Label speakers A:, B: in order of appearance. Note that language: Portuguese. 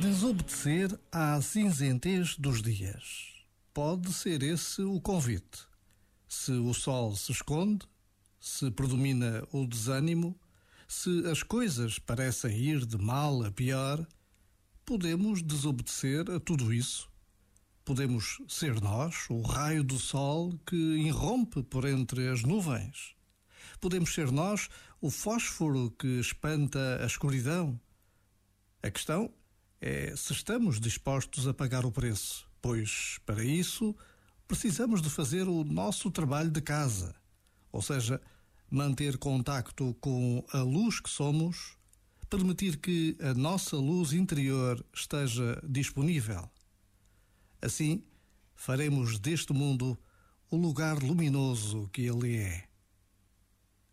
A: Desobedecer à cinzentez dos dias. Pode ser esse o convite. Se o sol se esconde, se predomina o desânimo, se as coisas parecem ir de mal a pior, podemos desobedecer a tudo isso. Podemos ser nós o raio do sol que irrompe por entre as nuvens. Podemos ser nós o fósforo que espanta a escuridão. A questão é se estamos dispostos a pagar o preço, pois, para isso, precisamos de fazer o nosso trabalho de casa, ou seja, manter contacto com a luz que somos, permitir que a nossa luz interior esteja disponível. Assim, faremos deste mundo o lugar luminoso que ele é.